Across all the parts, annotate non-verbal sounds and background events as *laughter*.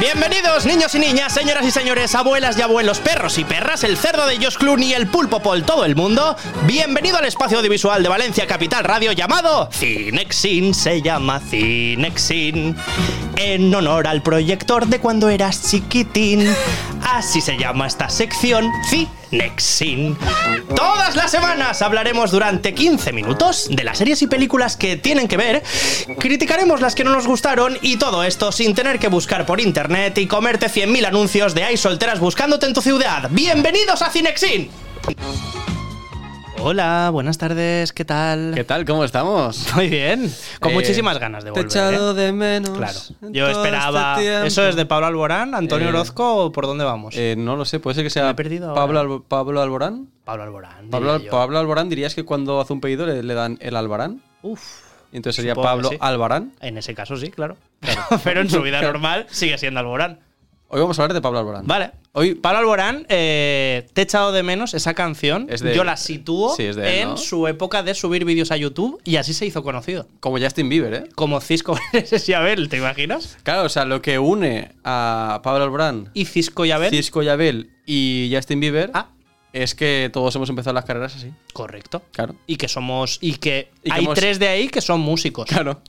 Bienvenidos niños y niñas, señoras y señores, abuelas y abuelos, perros y perras, el cerdo de Josh Clooney, el pulpo por todo el mundo. Bienvenido al espacio audiovisual de Valencia Capital Radio llamado Cinexin, se llama Cinexin. En honor al proyector de cuando eras chiquitín. Así se llama esta sección, Cinexin. Todas las semanas hablaremos durante 15 minutos de las series y películas que tienen que ver, criticaremos las que no nos gustaron y todo esto sin tener que buscar por internet y comerte 100.000 anuncios de hay solteras buscándote en tu ciudad. ¡Bienvenidos a Cinexin! Hola, buenas tardes, ¿qué tal? ¿Qué tal? ¿Cómo estamos? *laughs* Muy bien, con Eh, muchísimas ganas de Te he volver. ¿eh? echado de menos. Claro, yo esperaba. este tiempo. ¿Eso es de Pablo Alborán, Antonio Eh, Orozco o por dónde vamos? Eh, no lo sé, puede ser que sea perdido Pablo. Albo- Pablo Alborán. Pablo Alborán. Pablo, Alborán, dirías que cuando hace un pedido le, le dan el Albarán. Uf. Entonces sería Supongo Pablo sí. Albarán. En ese caso sí, claro. *laughs* Pero en su vida normal sigue siendo Alborán. Hoy vamos a hablar de Pablo Alborán. Vale. Hoy Pablo Alborán, eh, te he echado de menos esa canción. Es de yo él. la sitúo Sí, él, en ¿no? su época de subir vídeos a YouTube y así se hizo conocido. como Justin Bieber, ¿eh? Como Cisco *laughs* y Abel, ¿te imaginas? Claro, o sea, lo que une a Pablo Alborán, Y Cisco y Abel. Cisco y Abel y Justin Bieber Ah. es que todos hemos empezado las carreras así. Correcto. Claro. Y que somos. Y que Y que hay hemos- tres de ahí que son músicos. Claro.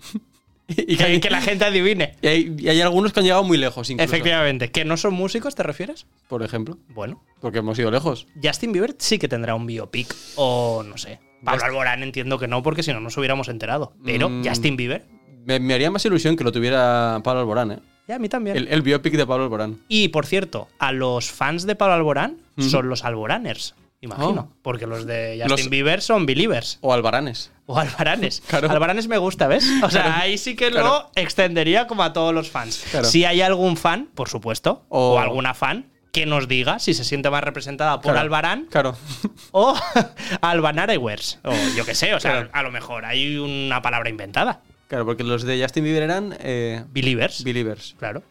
*laughs* y, Que, la gente adivine. y hay- y hay algunos que han llegado muy lejos, incluso. Efectivamente. ¿Que no son músicos, te refieres? Por ejemplo. Bueno. Porque hemos ido lejos. Justin Bieber sí que tendrá un biopic. O no sé. Pablo Alborán entiendo que no, porque si no nos hubiéramos enterado. Pero Mm. Justin Bieber. Me, me haría más ilusión que lo tuviera Pablo Alborán, ¿eh? Ya, a mí también. El, el biopic de Pablo Alborán. Y por cierto, a los fans de Pablo Alborán son los Alboraners, imagino. Oh. Porque los de Justin Los- Bieber son Believers. O Albaranes. O Albaranes. *laughs* Claro. Albaranes me gusta, ¿ves? O sea, Claro. ahí sí que Claro. lo extendería como a todos los fans. Si hay algún fan, por supuesto, o, O- alguna fan, que nos diga si se siente más representada por Claro. Albarán Claro. *laughs* o *laughs* Albanarewers. O yo qué sé, o sea, Claro. a lo mejor hay una palabra inventada. claro, porque los de Justin Bieber eran eh, Believers. believers. claro.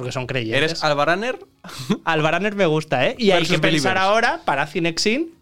Porque son creyentes. ¿Eres Albaraner? Albaraner me gusta, ¿eh? Y hay que pensar Believers. ahora para Cinexin.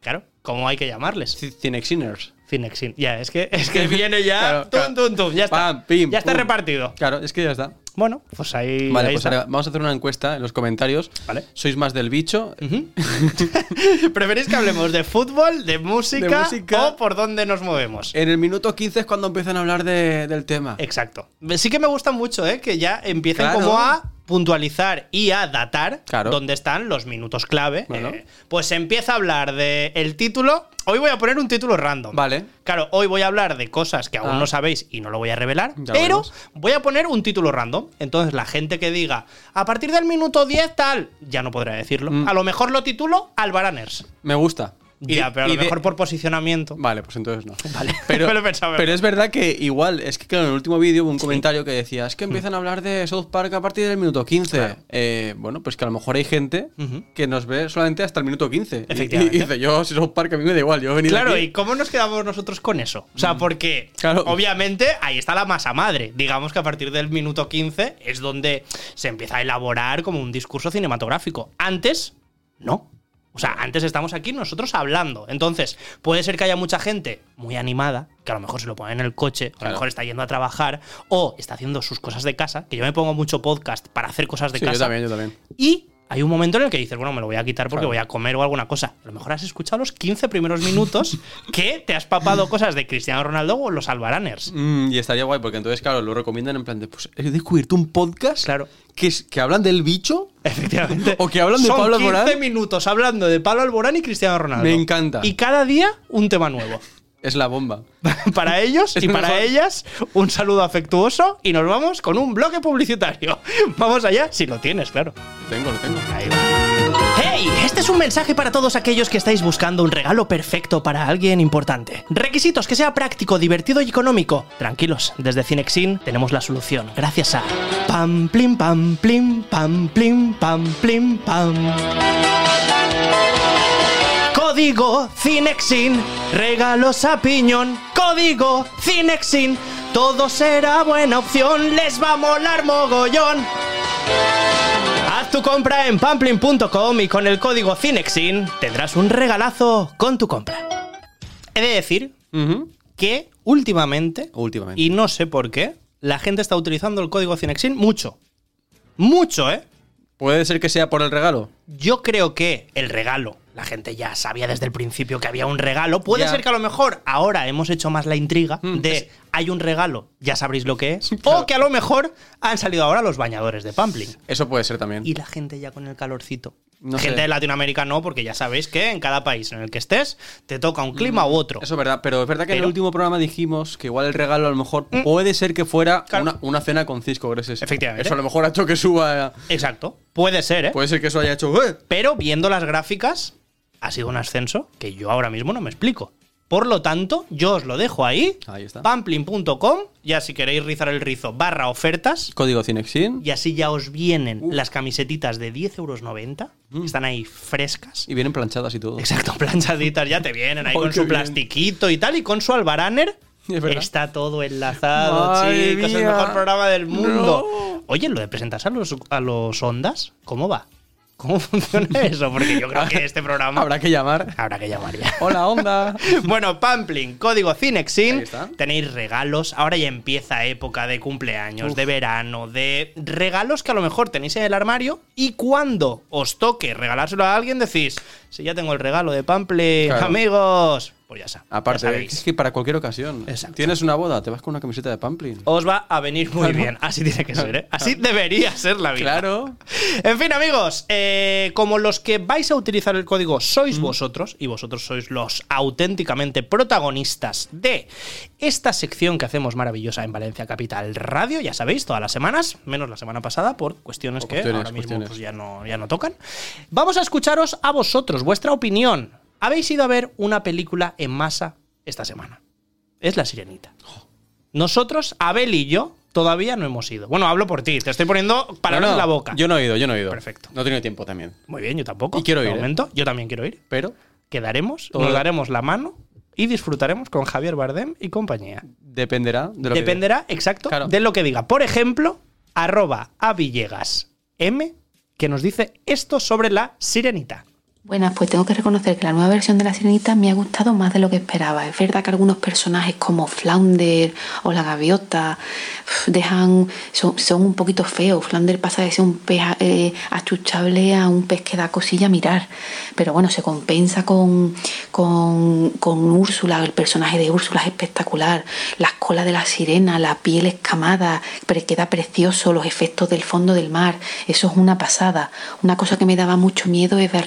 Claro, ¿cómo hay que llamarles? Cinexiners. Cinexin. Ya, es que, es que viene ya. Claro, tum, tum, tum, ya está. Pam, pim, ya está pum. repartido. Claro, es que ya está. Bueno, pues ahí. Vale, ahí pues está. ahora vamos a hacer una encuesta en los comentarios. Vale. ¿Sois más del bicho? *laughs* ¿Preferís que hablemos de fútbol, de música, De música. o por dónde nos movemos? En el minuto 15 es cuando empiezan a hablar de- del tema. Exacto. Sí que me gusta mucho, ¿eh? Que ya empiecen Claro. como a puntualizar y a datar Claro. dónde están los minutos clave. Bueno. Eh, pues se empieza a hablar de el título. Hoy voy a poner un título random. Vale. Claro, hoy voy a hablar de cosas que aún Ah. no sabéis y no lo voy a revelar, Ya pero voy a poner un título random. Entonces la gente que diga, a partir del minuto 10 tal, ya no podrá decirlo. Mm. A lo mejor lo titulo Albaraners. Me gusta. Ya, pero a y lo de- mejor por posicionamiento. Vale, pues entonces no. *laughs* Vale, *laughs* Pero, *laughs* lo pero es verdad que igual, es que claro, en el último vídeo hubo un comentario que decía, es que empiezan a hablar de South Park a partir del minuto 15. Claro. Eh, bueno, pues que a lo mejor hay gente que nos ve solamente hasta el minuto 15. Y- Efectivamente. Y, dice, yo, si South Park a mí me da igual, yo he venido Claro, aquí". ¿y cómo nos quedamos nosotros con eso? O sea, porque Claro. obviamente ahí está la masa madre. Digamos que a partir del minuto 15 es donde se empieza a elaborar como un discurso cinematográfico. Antes, no. O sea, antes estamos aquí nosotros hablando. Entonces, puede ser que haya mucha gente muy animada, que a lo mejor se lo pone en el coche, a lo mejor está yendo a trabajar, o está haciendo sus cosas de casa, que yo me pongo mucho podcast para hacer cosas de Sí, casa. yo también, yo también. Y hay un momento en el que dices, bueno, me lo voy a quitar porque Claro. voy a comer o alguna cosa. A lo mejor has escuchado los 15 primeros minutos *laughs* que te has papado cosas de Cristiano Ronaldo o los Albaraners. Mm, y estaría guay, porque entonces, claro, lo recomiendan en plan de, pues he descubierto un podcast Claro. que, es, que hablan del bicho. Efectivamente. *laughs* O que hablan de Son Pablo 15 Alborán. minutos hablando de Pablo Alborán y Cristiano Ronaldo. Me encanta. Y cada día un tema nuevo. Es la bomba. *laughs* para ellos y para ellas, un saludo afectuoso y nos vamos con un bloque publicitario. *laughs* Vamos allá, si lo tienes, claro. Lo tengo, lo tengo. Ahí va. ¡Hey! Este es un mensaje para todos aquellos que estáis buscando un regalo perfecto para alguien importante. Requisitos que sea práctico, divertido y económico. Tranquilos, desde Cinexin tenemos la solución. Gracias a Pam Plim Pam Plim Pam Plim Pam Plim Pam. Código Cinexin, regalos a piñón. Código Cinexin, todo será buena opción, les va a molar mogollón. Haz tu compra en pamplin.com y con el código Cinexin tendrás un regalazo con tu compra. He de decir que últimamente, Últimamente. y no sé por qué, la gente está utilizando el código Cinexin mucho. Mucho, ¿eh? Puede ser que sea por el regalo. Yo creo que el regalo, la gente ya sabía desde el principio que había un regalo. Puede Ya. ser que a lo mejor ahora hemos hecho más la intriga Mm, de es- hay un regalo, ya sabréis lo que es. *laughs* Claro. O que a lo mejor han salido ahora los bañadores de Pampling. Eso puede ser también. Y la gente ya con el calorcito. No gente sé. de Latinoamérica no, porque ya sabéis que en cada país en el que estés te toca un clima u otro. Eso es verdad, pero es verdad que en el último programa dijimos que igual el regalo a lo mejor puede ser que fuera Claro. una, una cena con Cisco Greses. Efectivamente. Eso a lo mejor ha hecho que suba. Exacto. Puede ser, ¿eh? Puede ser que eso haya hecho. ¡eh! Pero viendo las gráficas, ha sido un ascenso que yo ahora mismo no me explico. Por lo tanto, yo os lo dejo ahí. Ahí está. Pamplin.com, ya si queréis rizar el rizo, barra ofertas. Código Cinexin. Y así ya os vienen las camisetitas de 10,90 euros. Mm. Están ahí frescas. Y vienen planchadas y todo. Exacto, *laughs* planchaditas ya te vienen ahí con su bien. plastiquito y tal. Y con su albaraner Es está todo enlazado, Madre chicos. El mía. mejor programa del mundo. No. Oye, lo de presentarse a los, a los ondas, ¿cómo va? ¿Cómo funciona *laughs* eso? Porque yo creo que este programa Habrá que llamar. habrá que llamar ya. Hola, onda. *laughs* Bueno, Pampling, código Cinexin. Tenéis regalos. Ahora ya empieza época de cumpleaños, de verano, de regalos que a lo mejor tenéis en el armario. Y cuando os toque regalárselo a alguien, decís: Si ya tengo el regalo de Pampling, Claro. amigos. Pues ya está. Aparte, ya es que para cualquier ocasión. Exacto. Tienes una boda, te vas con una camiseta de Pamplin. Os va a venir muy bien. Así tiene que ser, ¿eh? Así debería ser la vida. Claro. En fin, amigos, eh, como los que vais a utilizar el código sois vosotros, y vosotros sois los auténticamente protagonistas de esta sección que hacemos maravillosa en Valencia Capital Radio, ya sabéis, todas las semanas, menos la semana pasada, por cuestiones Por que ahora mismo pues, ya, no, ya no tocan. Vamos a escucharos a vosotros, vuestra opinión. ¿Habéis ido a ver una película en masa esta semana? Es La Sirenita. Nosotros, Abel y yo, todavía no hemos ido. Bueno, hablo por ti, te estoy poniendo palabras No, no, en la boca. Yo no he ido, yo no he ido. Perfecto. No he tenido tiempo también. Muy bien, yo tampoco. Y quiero De ir, ¿eh? momento, yo también quiero ir. Pero Quedaremos, Todo- nos daremos la mano y disfrutaremos con Javier Bardem y compañía. dependerá de lo que Dependerá, exacto, Claro. de lo que diga. Por ejemplo, arroba a Villegas M, que nos dice esto sobre la sirenita. Buenas, pues tengo que reconocer que la nueva versión de La Sirenita me ha gustado más de lo que esperaba. Es verdad que algunos personajes como Flounder o la gaviota dejan, son, un poquito feos. Flounder pasa de ser un pez eh, achuchable a un pez que da cosilla a mirar. Pero bueno, se compensa con, con, con Úrsula. El personaje de Úrsula es espectacular. Las colas de la sirena, la piel escamada, pero queda precioso. Los efectos del fondo del mar, eso es una pasada. Una cosa que me daba mucho miedo es ver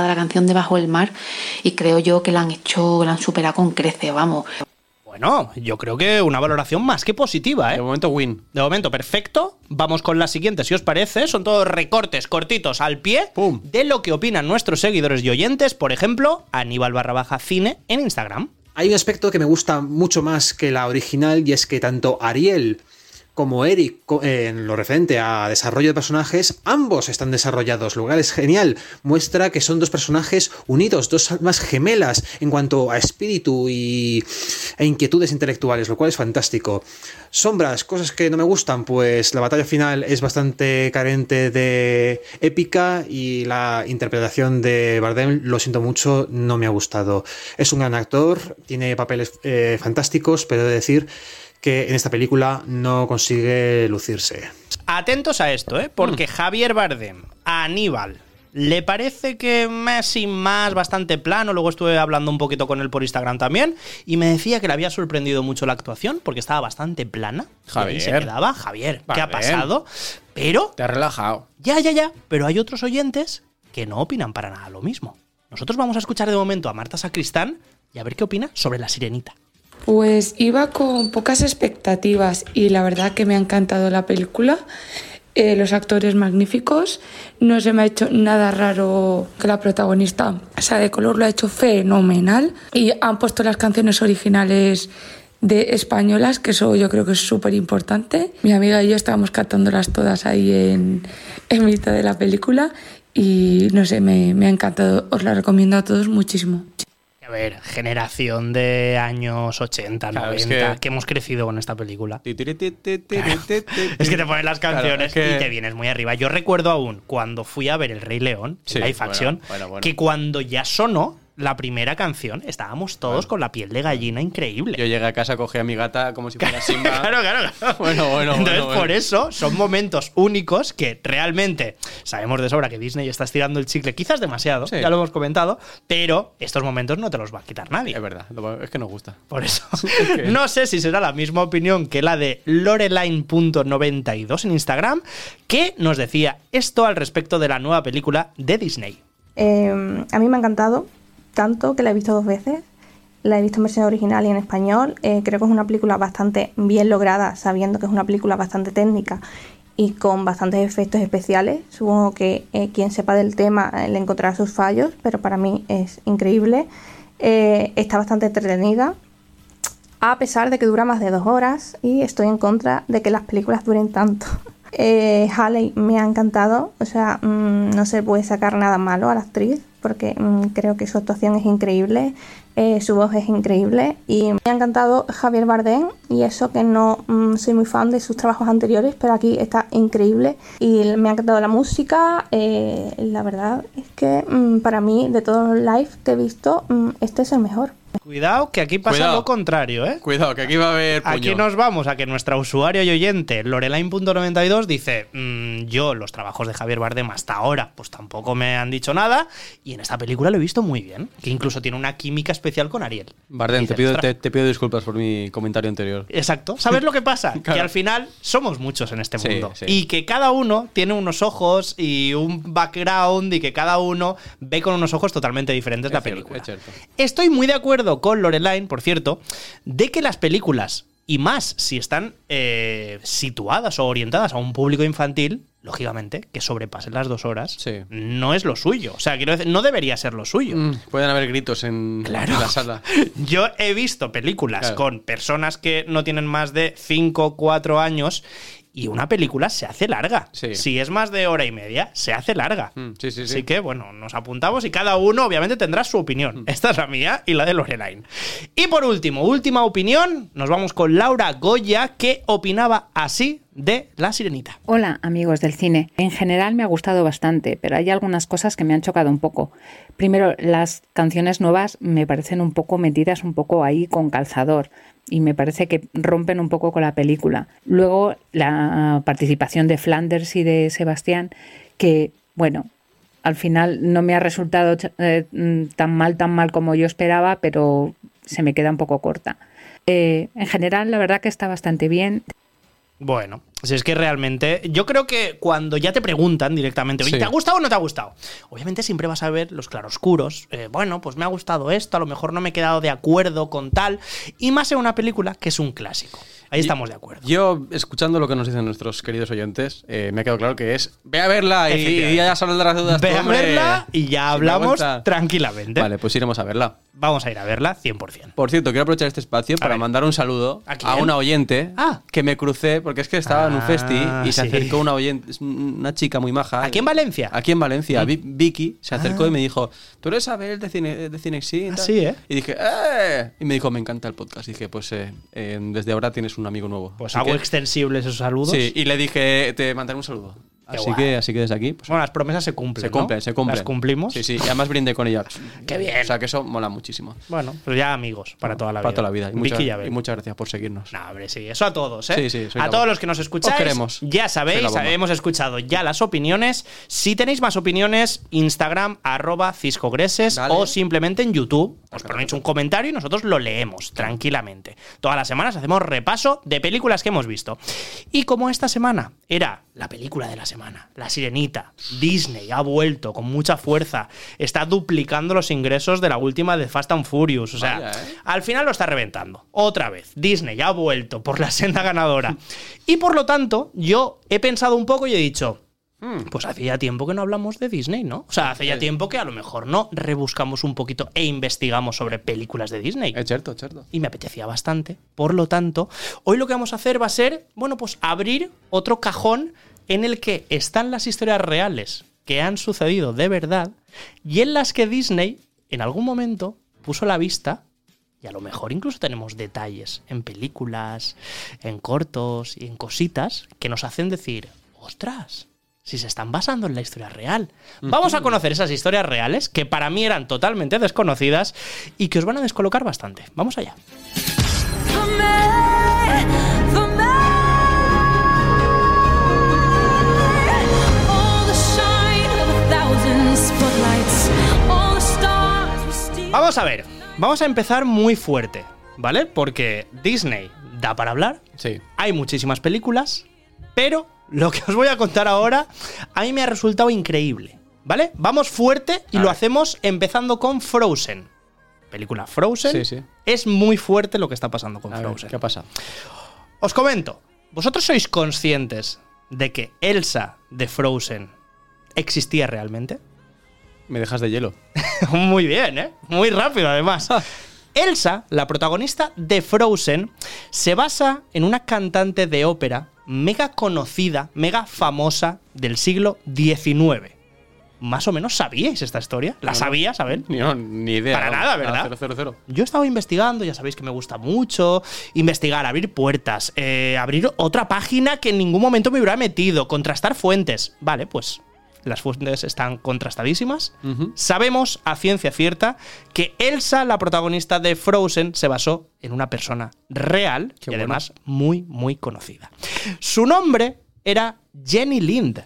la canción Debajo del mar y creo yo que la han hecho, la han superado con crece, vamos. Bueno, yo creo que una valoración más que positiva, ¿eh? De momento, win. De momento, perfecto. Vamos con la siguiente, si os parece. Son todos recortes cortitos al pie Pum. de lo que opinan nuestros seguidores y oyentes. Por ejemplo, Aníbal barra baja cine en Instagram. Hay un aspecto que me gusta mucho más que la original y es que tanto Ariel como Eric, en lo referente a desarrollo de personajes, ambos están desarrollados, lo cual es genial. Muestra que son dos personajes unidos, dos almas gemelas en cuanto a espíritu y, e inquietudes intelectuales, lo cual es fantástico. Sombras, cosas que no me gustan, pues la batalla final es bastante carente de épica y la interpretación de Bardem, lo siento mucho, no me ha gustado. Es un gran actor, tiene papeles eh, fantásticos, pero he de decir que en esta película no consigue lucirse. Atentos a esto, ¿eh? Porque Javier Bardem, a Aníbal, le parece que más sin más, bastante plano. Luego estuve hablando un poquito con él por Instagram también. Y me decía que le había sorprendido mucho la actuación, porque estaba bastante plana. Y ahí se Javier. quedaba. Javier, ¿qué ha pasado? Pero Te has relajado. Ya, ya, ya. Pero hay otros oyentes que no opinan para nada lo mismo. Nosotros vamos a escuchar de momento a Marta Sacristán y a ver qué opina sobre la sirenita. Pues iba con pocas expectativas y la verdad que me ha encantado la película. Eh, los actores magníficos. No se me ha hecho nada raro que la protagonista sea de color, lo ha hecho fenomenal. Y han puesto las canciones originales de españolas, que eso yo creo que es súper importante. Mi amiga y yo estábamos cantándolas todas ahí en, en mitad de la película y no sé, me, me ha encantado. Os la recomiendo a todos muchísimo. A ver, generación de años 80, Claro, 90, es que... que- hemos crecido con esta película. Es que te ponen las Claro, canciones es que- y te vienes muy arriba. Yo recuerdo aún cuando fui a ver El Rey León, Sí, live bueno, action, bueno, bueno. que cuando ya sonó, la primera canción, estábamos todos con la piel de gallina increíble. Yo llegué a casa, cogí a mi gata como si fuera *laughs* Simba. Claro, claro, claro. Bueno, bueno, Entonces, bueno, bueno. por eso son momentos únicos que realmente sabemos de sobra que Disney está estirando el chicle, quizás demasiado, Sí. ya lo hemos comentado, pero estos momentos no te los va a quitar nadie. Es verdad, es que nos gusta. Por eso. *laughs* No sé si será la misma opinión que la de Loreline.92 en Instagram, que nos decía esto al respecto de la nueva película de Disney. Eh, a mí me ha encantado, tanto que la he visto dos veces. La he visto en versión original y en español. Eh, creo que es una película bastante bien lograda, sabiendo que es una película bastante técnica y con bastantes efectos especiales. Supongo que eh, quien sepa del tema eh, le encontrará sus fallos, pero para mí es increíble. Está bastante entretenida, a pesar de que dura más de dos horas y estoy en contra de que las películas duren tanto. *laughs* Halle me ha encantado, o sea, mm, no se puede sacar nada malo a la actriz porque mm, creo que su actuación es increíble, eh, su voz es increíble y me ha encantado Javier Bardem y eso que no mm, soy muy fan de sus trabajos anteriores, pero aquí está increíble y me ha encantado la música, eh, la verdad es que mm, para mí de todos los live que he visto, mm, este es el mejor. Cuidado, que aquí pasa Cuidado. lo contrario, ¿eh? Cuidado, que aquí va a haber puño. Aquí nos vamos a que nuestra usuario y oyente, Loreline.92, dice: "Mm, Yo, los trabajos de Javier Bardem hasta ahora, pues tampoco me han dicho nada. Y en esta película lo he visto muy bien, que incluso tiene una química especial con Ariel. Bardem, te pido, "Ostras". te, te pido disculpas por mi comentario anterior. Exacto. ¿Sabes lo que pasa? *laughs* Que Claro. al final somos muchos en este Sí, mundo. sí. Y que cada uno tiene unos ojos y un background y que cada uno ve con unos ojos totalmente diferentes Es la cierto, película. es. Estoy muy de acuerdo con Loreline, por cierto, de que las películas, y más si están eh, situadas o orientadas a un público infantil, lógicamente, que sobrepasen las dos horas, Sí. no es lo suyo. O sea, quiero decir, no debería ser lo suyo. Mm, pueden haber gritos en, Claro. la sala. *laughs* Yo he visto películas Claro. con personas que no tienen más de 5 o 4 años y una película se hace larga. Sí. Si es más de hora y media, se hace larga. Mm, sí, sí, sí. Así que, bueno, nos apuntamos y cada uno obviamente tendrá su opinión. Mm. Esta es la mía y la de Loreline. Y por último, última opinión, nos vamos con Laura Goya, que opinaba así de La Sirenita. Hola amigos del cine. En general me ha gustado bastante, pero hay algunas cosas que me han chocado un poco. Primero, las canciones nuevas me parecen un poco metidas un poco ahí con calzador y me parece que rompen un poco con la película. Luego, la participación de Flanders y de Sebastián, que, bueno, al final no me ha resultado eh, tan mal, tan mal como yo esperaba, pero se me queda un poco corta. Eh, en general, la verdad que está bastante bien. Bueno, si es que realmente. Yo creo que cuando ya te preguntan directamente, oye, Sí. ¿te ha gustado o no te ha gustado? Obviamente siempre vas a ver los claroscuros. eh, bueno, pues me ha gustado esto, a lo mejor no me he quedado de acuerdo con tal. Y más en una película que es un clásico. Ahí estamos de acuerdo. Yo, escuchando lo que nos dicen nuestros queridos oyentes, eh, me ha quedado claro que es ve a verla y, y ya saldrás de dudas. Ve a verla y ya hablamos tranquilamente. Vale, pues iremos a verla. Vamos a ir a verla 100%. Por cierto, quiero aprovechar este espacio para ver. mandar un saludo ¿A una oyente Ah. que me crucé, porque es que estaba en un Ah, festi y se sí. acercó una oyente, una chica muy maja. ¿Aquí en Valencia? Mm. Aquí en Valencia. Vi- Vicky se acercó y me dijo, ¿tú eres Abel de, Cine, de Cinexin? Ah, Tal?". sí, ¿eh? Y dije, ¡eh! Y me dijo, me encanta el podcast. Y dije, pues eh, eh, desde ahora tienes un amigo nuevo. Pues Así hago que- extensibles esos saludos. Sí, y le dije, te mandaré un saludo. Así guay. que, así que desde aquí, pues, Bueno, las promesas se cumplen. se ¿no? cumplen, se cumplen. Las cumplimos. Sí, sí, y además brindé con ella. *laughs* Qué bien. O sea, que eso mola muchísimo. Bueno, pues ya amigos para toda la Para vida. toda la vida. Y, Vicky muchas- y muchas gracias por seguirnos. No, hombre, sí, eso a todos, ¿eh? Sí, sí, a todos los que nos escucháis. Os queremos. Ya sabéis, hemos escuchado ya las opiniones. Si tenéis más opiniones, Instagram, arroba ciscogreses Dale. o simplemente en YouTube. Os ponéis un comentario y nosotros lo leemos tranquilamente. Todas las semanas hacemos repaso de películas que hemos visto. Y como esta semana era la película de la semana, La Sirenita, Disney ha vuelto con mucha fuerza, está duplicando los ingresos de la última de Fast and Furious. O sea, Vaya, ¿eh? al final lo está reventando. Otra vez, Disney ha vuelto por la senda ganadora. Y por lo tanto, yo he pensado un poco y he dicho. Pues hace ya tiempo que no hablamos de Disney, ¿no? O sea, hace ya tiempo que a lo mejor no rebuscamos un poquito e investigamos sobre películas de Disney. Es cierto, es cierto. Y me apetecía bastante. Por lo tanto, hoy lo que vamos a hacer va a ser, bueno, pues abrir otro cajón en el que están las historias reales que han sucedido de verdad y en las que Disney en algún momento puso la vista y a lo mejor incluso tenemos detalles en películas, en cortos y en cositas que nos hacen decir, ostras, si se están basando en la historia real. Vamos a conocer esas historias reales que para mí eran totalmente desconocidas y que os van a descolocar bastante. Vamos allá. Vamos a ver, vamos a empezar muy fuerte, ¿vale? Porque Disney da para hablar, Sí. hay muchísimas películas, pero lo que os voy a contar ahora a mí me ha resultado increíble, ¿vale? Vamos fuerte y A lo ver. hacemos empezando con Frozen. Película Frozen. Sí, sí. Es muy fuerte lo que está pasando con A ver, Frozen. ¿Qué ha pasado? Os comento, ¿vosotros sois conscientes de que Elsa de Frozen existía realmente? Me dejas de hielo. *laughs* Muy bien, ¿eh? Muy rápido, además. Elsa, la protagonista de Frozen, se basa en una cantante de ópera mega conocida, mega famosa del siglo XIX. Más o menos sabíais esta historia. ¿La No, sabías, Abel? No, ni idea. Para nada, ¿verdad? Cero, cero, cero. Yo estaba investigando, ya sabéis que me gusta mucho investigar, abrir puertas, eh, abrir otra página que en ningún momento me hubiera metido, contrastar fuentes. Vale, pues las fuentes están contrastadísimas. Sabemos a ciencia cierta que Elsa, la protagonista de Frozen, se basó en una persona real Qué y bueno. además muy, muy conocida. Su nombre era Jenny Lind.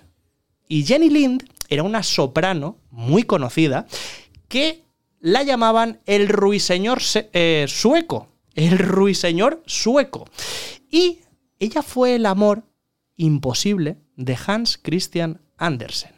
Y Jenny Lind era una soprano muy conocida que la llamaban el ruiseñor se- eh, sueco. El ruiseñor sueco. Y ella fue el amor imposible de Hans Christian Andersen.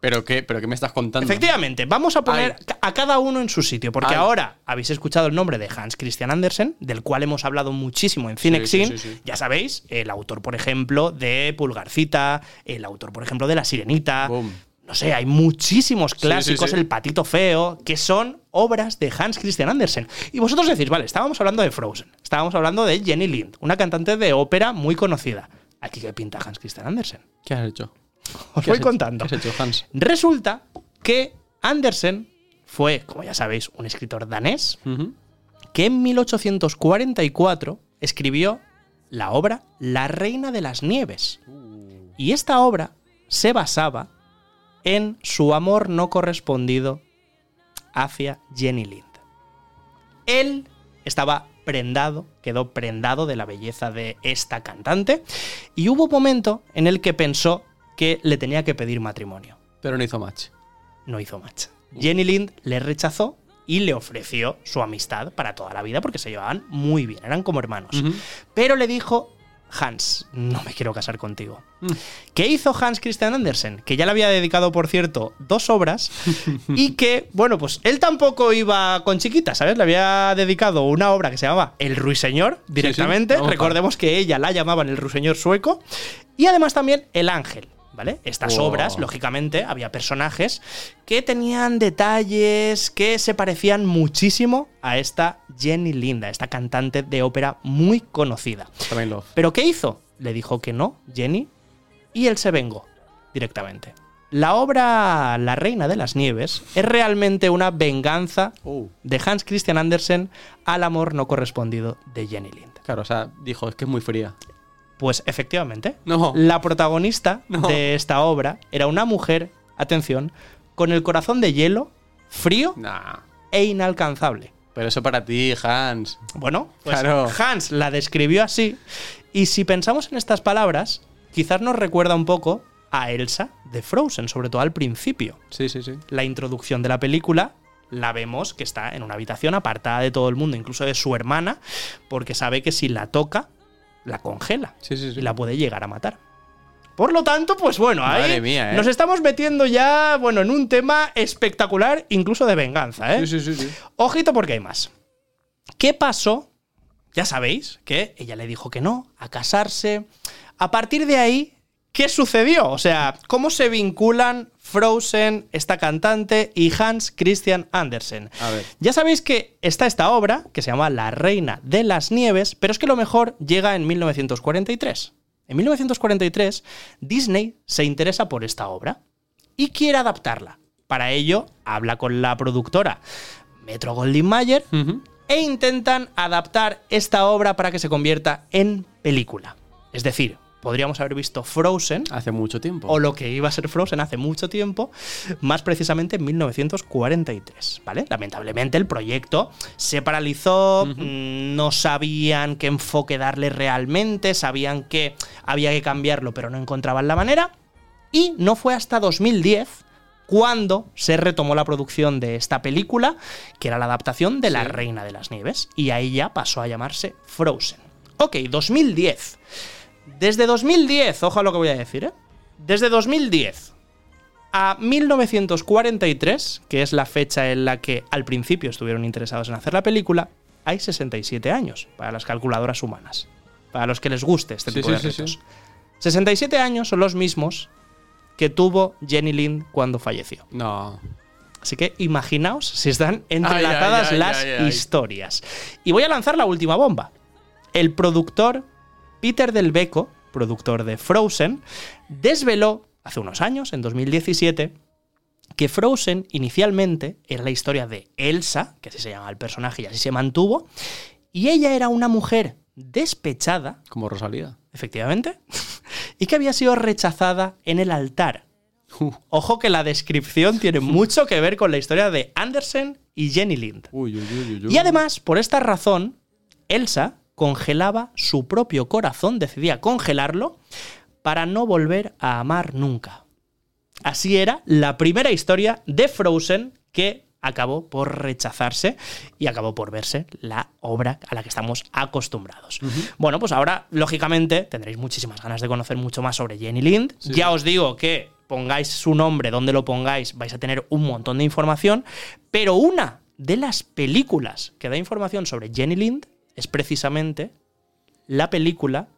¿Pero qué, ¿Pero qué me estás contando? Efectivamente, vamos a poner Ay. a cada uno en su sitio, porque Ay. ahora habéis escuchado el nombre de Hans Christian Andersen, del cual hemos hablado muchísimo en Cinexin. sí, sí, sí. Ya sabéis, el autor, por ejemplo, de Pulgarcita, el autor, por ejemplo, de La Sirenita. Boom. No sé, hay muchísimos clásicos. El Patito Feo, que son obras de Hans Christian Andersen. Y vosotros decís, vale, estábamos hablando de Frozen, estábamos hablando de Jenny Lind, una cantante de ópera muy conocida. ¿Aquí qué pinta Hans Christian Andersen? ¿Qué has hecho? Os ¿Qué voy hecho? contando. Resulta que Andersen fue, como ya sabéis, un escritor danés que en 1844 escribió la obra La Reina de las Nieves. Y esta obra se basaba en su amor no correspondido hacia Jenny Lind. Él estaba prendado, quedó prendado de la belleza de esta cantante y hubo un momento en el que pensó que le tenía que pedir matrimonio Pero no hizo match. no hizo match. Jenny Lind le rechazó y le ofreció su amistad para toda la vida porque se llevaban muy bien, eran como hermanos. Pero le dijo, Hans, no me quiero casar contigo. Mm. ¿Qué hizo Hans Christian Andersen? Que ya le había dedicado, por cierto, dos obras *laughs* y que, bueno, pues él tampoco iba con chiquitas, ¿sabes? Le había dedicado una obra que se llamaba El Ruiseñor directamente. Recordemos que ella la llamaban El Ruiseñor sueco. Y además también El Ángel. ¿Vale? Estas obras, lógicamente, había personajes que tenían detalles que se parecían muchísimo a esta Jenny Linda, esta cantante de ópera muy conocida. Love. ¿Pero qué hizo? Le dijo que no, Jenny, y él se vengó directamente. La obra La Reina de las Nieves es realmente una venganza Oh. de Hans Christian Andersen al amor no correspondido de Jenny Lind. Claro, o sea, dijo, es que es muy fría. Pues efectivamente, No. la protagonista No. de esta obra era una mujer, atención, con el corazón de hielo, frío Nah. e inalcanzable. Pero eso para ti, Hans. Bueno, pues Claro. Hans la describió así. Y si pensamos en estas palabras, quizás nos recuerda un poco a Elsa de Frozen, sobre todo al principio. Sí, sí, sí. La introducción de la película la vemos que está en una habitación apartada de todo el mundo, incluso de su hermana, porque sabe que si la toca, la congela Sí, sí, sí. y la puede llegar a matar. Por lo tanto, pues bueno, ahí mía, ¿eh? nos estamos metiendo ya, bueno, en un tema espectacular, incluso de venganza, ¿eh? Sí, sí, sí. Ojito porque hay más. ¿Qué pasó? Ya sabéis que ella le dijo que no, a casarse. A partir de ahí, ¿qué sucedió? O sea, ¿cómo se vinculan Frozen, esta cantante, y Hans Christian Andersen? A ver. Ya sabéis que está esta obra, que se llama La Reina de las Nieves, pero es que lo mejor llega en 1943. En 1943, Disney se interesa por esta obra y quiere adaptarla. Para ello, habla con la productora Metro Goldwyn Mayer e intentan adaptar esta obra para que se convierta en película. Es decir, podríamos haber visto Frozen, Hace mucho tiempo. o lo que iba a ser Frozen hace mucho tiempo, más precisamente en 1943, ¿vale? Lamentablemente el proyecto se paralizó, mm, no sabían qué enfoque darle realmente, sabían que había que cambiarlo, pero no encontraban la manera, y no fue hasta 2010 cuando se retomó la producción de esta película, que era la adaptación de La Reina de las Nieves, y ahí ya pasó a llamarse Frozen. Ok, 2010. Desde 2010, ojo a lo que voy a decir, ¿eh? Desde 2010 a 1943, que es la fecha en la que al principio estuvieron interesados en hacer la película, hay 67 años para las calculadoras humanas. Para los que les guste este tipo sí, de sí, retos. sí. 67 años son los mismos que tuvo Jenny Lind cuando falleció. No. Así que imaginaos si están entrelazadas Ay, ay, ay, las historias. Y voy a lanzar la última bomba. El productor Peter Del Beco, productor de Frozen, desveló hace unos años, en 2017, que Frozen inicialmente era la historia de Elsa, que así se llama el personaje y así se mantuvo, y ella era una mujer despechada Como Rosalía. efectivamente, *laughs* y que había sido rechazada en el altar. Ojo que la descripción tiene *laughs* mucho que ver con la historia de Andersen y Jenny Lind. Uy, uy, uy, uy, uy. Y además, por esta razón, Elsa congelaba su propio corazón, decidía congelarlo para no volver a amar nunca. Así era la primera historia de Frozen que acabó por rechazarse y acabó por verse la obra a la que estamos acostumbrados. Bueno, pues ahora, lógicamente, tendréis muchísimas ganas de conocer mucho más sobre Jenny Lind. Ya os digo que pongáis su nombre donde lo pongáis, vais a tener un montón de información, pero una de las películas que da información sobre Jenny Lind es precisamente la película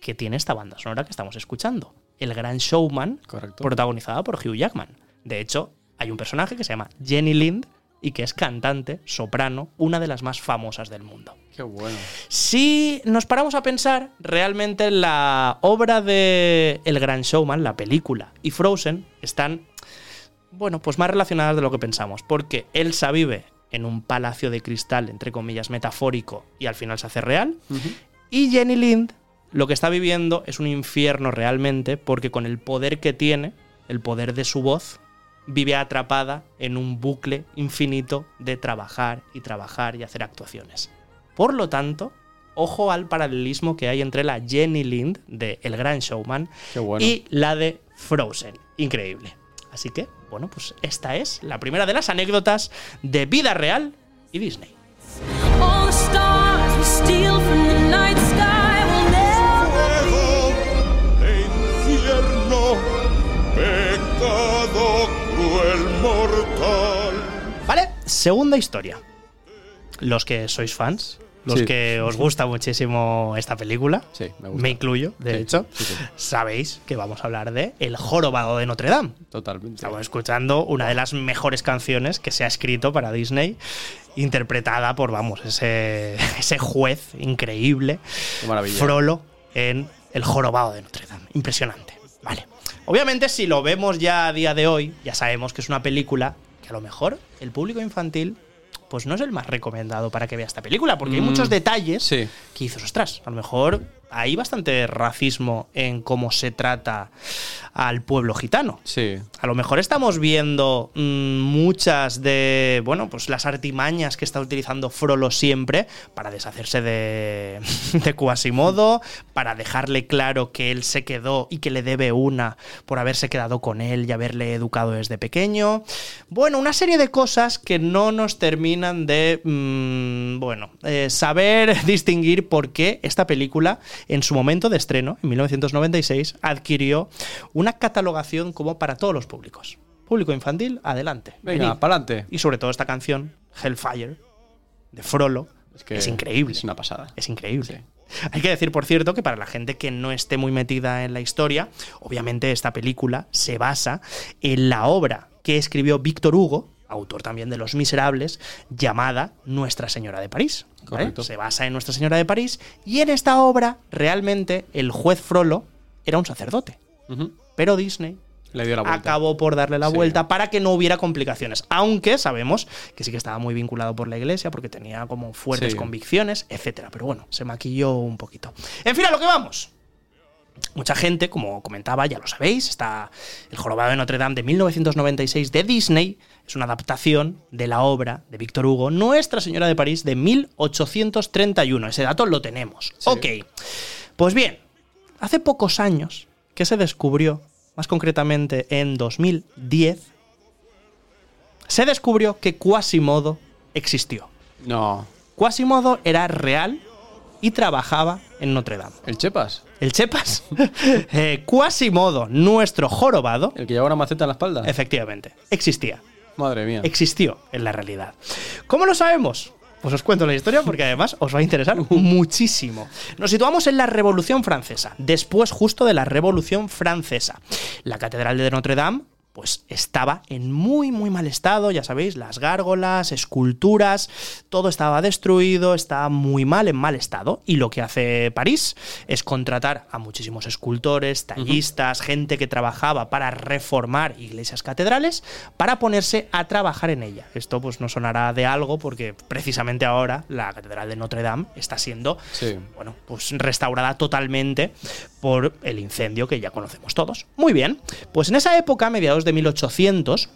que tiene esta banda sonora que estamos escuchando, El Gran Showman, Correcto. protagonizada por Hugh Jackman. De hecho, hay un personaje que se llama Jenny Lind y que es cantante, soprano, una de las más famosas del mundo. Qué bueno. Si nos paramos a pensar, realmente la obra de El Gran Showman, la película, y Frozen están, bueno, pues más relacionadas de lo que pensamos, porque Elsa vive en un palacio de cristal, entre comillas, metafórico, y al final se hace real, y Jenny Lind lo que está viviendo es un infierno realmente, porque con el poder que tiene, el poder de su voz, vive atrapada en un bucle infinito de trabajar y trabajar y hacer actuaciones. Por lo tanto, ojo al paralelismo que hay entre la Jenny Lind de El Gran Showman bueno. y la de Frozen. Increíble. Así que, bueno, pues esta es la primera de las anécdotas de vida real y Disney. Vale, segunda historia. Los que sois fans, los Sí. que os gusta muchísimo esta película, Sí, me gusta. me incluyo, de Sí, hecho, sí, sí. sabéis que vamos a hablar de El jorobado de Notre Dame. Totalmente. Estamos escuchando una de las mejores canciones que se ha escrito para Disney, interpretada por, vamos, ese, *laughs* ese juez increíble. Frollo, en El jorobado de Notre Dame. Impresionante. Vale. Obviamente, si lo vemos ya a día de hoy, ya sabemos que es una película que a lo mejor el público infantil pues no es el más recomendado para que vea esta película, porque hay Mm, muchos detalles sí. que dices, ostras, a lo mejor hay bastante racismo en cómo se trata al pueblo gitano. Sí. A lo mejor estamos viendo mm, muchas de, bueno, pues las artimañas que está utilizando Frollo siempre para deshacerse de, *laughs* de Quasimodo, para dejarle claro que él se quedó y que le debe una por haberse quedado con él y haberle educado desde pequeño. Bueno, una serie de cosas que no nos terminan de, mm, bueno, eh, saber *laughs* distinguir por qué esta película en su momento de estreno, en 1996, adquirió una catalogación como para todos los públicos. Público infantil, adelante. Venga, venid. pa'lante. Y sobre todo esta canción, Hellfire, de Frollo, es, que increíble. Es una pasada. Es increíble. Hay que decir, por cierto, que para la gente que no esté muy metida en la historia, obviamente esta película se basa en la obra que escribió Víctor Hugo, autor también de Los Miserables, llamada Nuestra Señora de París. Se basa en Nuestra Señora de París y en esta obra realmente el juez Frollo era un sacerdote. Pero Disney Le dio la vuelta. acabó por darle la Sí. vuelta para que no hubiera complicaciones. Aunque sabemos que sí que estaba muy vinculado por la iglesia, porque tenía como fuertes Sí. convicciones, etcétera. Pero bueno, se maquilló un poquito. En fin, a lo que vamos. Mucha gente, como comentaba, ya lo sabéis, está El Jorobado de Notre Dame de 1996 de Disney. Es una adaptación de la obra de Víctor Hugo, Nuestra Señora de París, de 1831. Ese dato lo tenemos. Ok. Pues bien, hace pocos años que se descubrió, más concretamente en 2010, se descubrió que Quasimodo existió. No. Quasimodo era real y trabajaba en Notre Dame. ¿El Chepas? El Chepas, *laughs* eh, Quasimodo, nuestro jorobado, ¿El que lleva una maceta en la espalda? efectivamente, existía. Madre mía. Existió en la realidad. ¿Cómo lo sabemos? Pues os cuento la historia porque además os va a interesar *laughs* muchísimo. Nos situamos en la Revolución Francesa, después justo de la Revolución Francesa. La Catedral de Notre Dame pues estaba en muy muy mal estado, ya sabéis, las gárgolas, esculturas, todo estaba destruido, estaba muy mal, en mal estado. Y lo que hace París es contratar a muchísimos escultores, tallistas, gente que trabajaba para reformar iglesias catedrales, para ponerse a trabajar en ella. Esto pues no sonará de algo porque precisamente ahora la Catedral de Notre Dame está siendo Sí. bueno, pues restaurada totalmente por el incendio que ya conocemos todos. Muy bien, pues en esa época, mediados de 1800,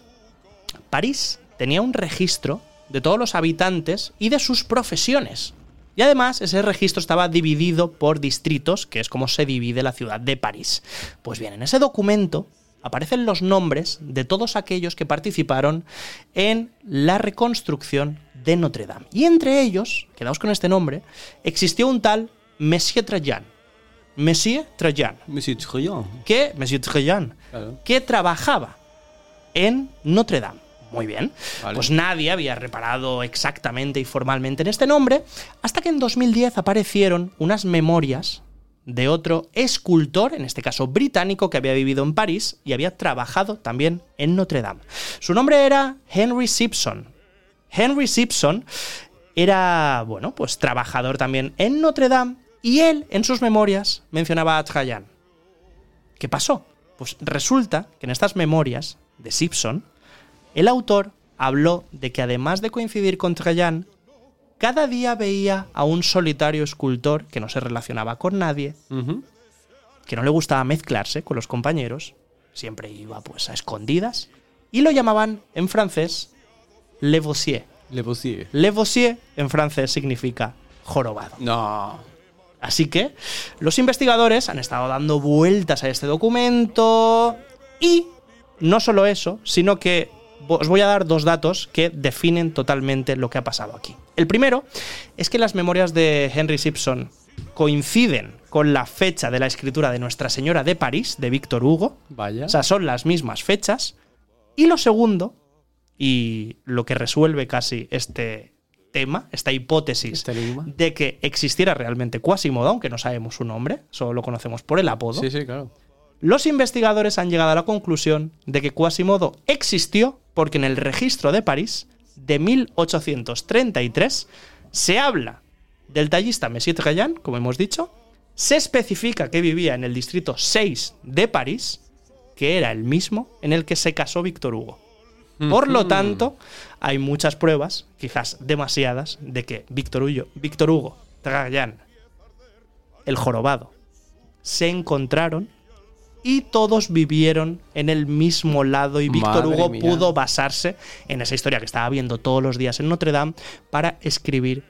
París tenía un registro de todos los habitantes y de sus profesiones. Y además ese registro estaba dividido por distritos, que es como se divide la ciudad de París. Pues bien, en ese documento aparecen los nombres de todos aquellos que participaron en la reconstrucción de Notre Dame. Y entre ellos, quedaos con este nombre, existió un tal Monsieur Trajan. Monsieur Trajan Monsieur Truand. que, Monsieur Trajan, Claro. que trabajaba en Notre Dame. Muy bien. Vale. Pues nadie había reparado exactamente y formalmente en este nombre, hasta que en 2010 aparecieron unas memorias de otro escultor, en este caso británico, que había vivido en París y había trabajado también en Notre Dame. Su nombre era Henry Simpson. Henry Simpson era, bueno, pues trabajador también en Notre Dame y él en sus memorias mencionaba a Trajan. ¿Qué pasó? Pues resulta que en estas memorias de Simpson, el autor habló de que además de coincidir con Trajan, cada día veía a un solitario escultor que no se relacionaba con nadie, que no le gustaba mezclarse con los compañeros, siempre iba pues a escondidas, y lo llamaban en francés Le Vossier. Le Bossier. Le Vossier en francés significa jorobado. No. Así que los investigadores han estado dando vueltas a este documento y no solo eso, sino que os voy a dar dos datos que definen totalmente lo que ha pasado aquí. El primero es que las memorias de Henry Simpson coinciden con la fecha de la escritura de Nuestra Señora de París, de Víctor Hugo. Vaya. O sea, son las mismas fechas. Y lo segundo, y lo que resuelve casi este tema, esta hipótesis Este de que existiera realmente Quasimodo, aunque no sabemos su nombre, solo lo conocemos por el apodo, Sí, sí, claro. los investigadores han llegado a la conclusión de que Quasimodo existió porque en el registro de París de 1833 se habla del tallista Monsieur Trajan, como hemos dicho, se especifica que vivía en el distrito 6 de París, que era el mismo en el que se casó Víctor Hugo. Por lo tanto, hay muchas pruebas, quizás demasiadas, de que Víctor Hugo, Víctor Hugo Trajan, el jorobado, se encontraron y todos vivieron en el mismo lado y Víctor Hugo mía. pudo basarse en esa historia que estaba viendo todos los días en Notre Dame para escribir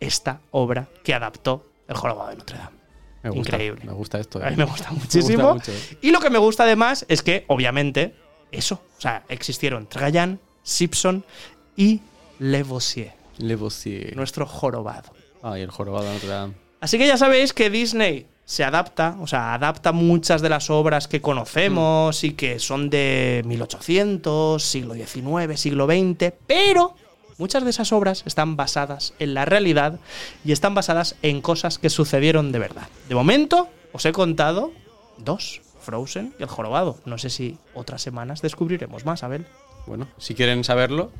esta obra que adaptó el jorobado de Notre Dame. Me gusta. Increíble. Me gusta esto. A eh. mí *laughs* me gusta muchísimo. mucho. Y lo que me gusta además es que, obviamente, eso. O sea, existieron Trajan, Simpson y Le Bossier. nuestro jorobado. Ay, el jorobado Notre Dame. Así que ya sabéis que Disney se adapta, o sea, adapta muchas de las obras que conocemos y que son de 1800, siglo XIX, siglo XX, pero muchas de esas obras están basadas en la realidad y están basadas en cosas que sucedieron de verdad. De momento, os he contado dos, Frozen y el jorobado. No sé si otras semanas descubriremos más, Abel. Bueno, si quieren saberlo,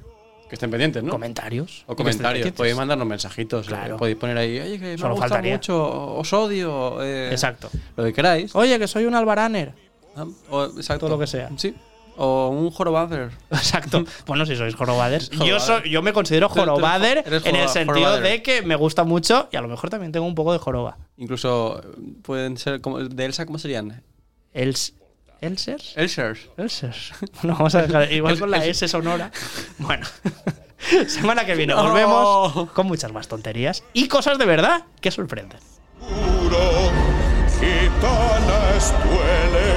que estén pendientes, ¿no? Comentarios. O comentarios. Podéis mandarnos mensajitos. Claro. eh, Podéis poner ahí, oye, que me Solo faltaría. mucho, os odio. eh, Exacto. Lo que queráis. Oye, que soy un albaraner. Ah, o- exacto. Todo lo que sea. Sí. O un jorobader. *laughs* Exacto. Bueno, si sois jorobaders. *laughs* Yo, soy- yo me considero jorobader en el sentido jorobader. de que me gusta mucho y a lo mejor también tengo un poco de joroba. Incluso eh, pueden ser como de Elsa, ¿cómo serían? Els, ¿Elsers? Elsers. Elsers. Bueno, vamos a dejar igual con la S sonora. *laughs* Bueno. *laughs* Semana que viene No. volvemos con muchas más tonterías y cosas de verdad que sorprenden. Puro, gitanas duele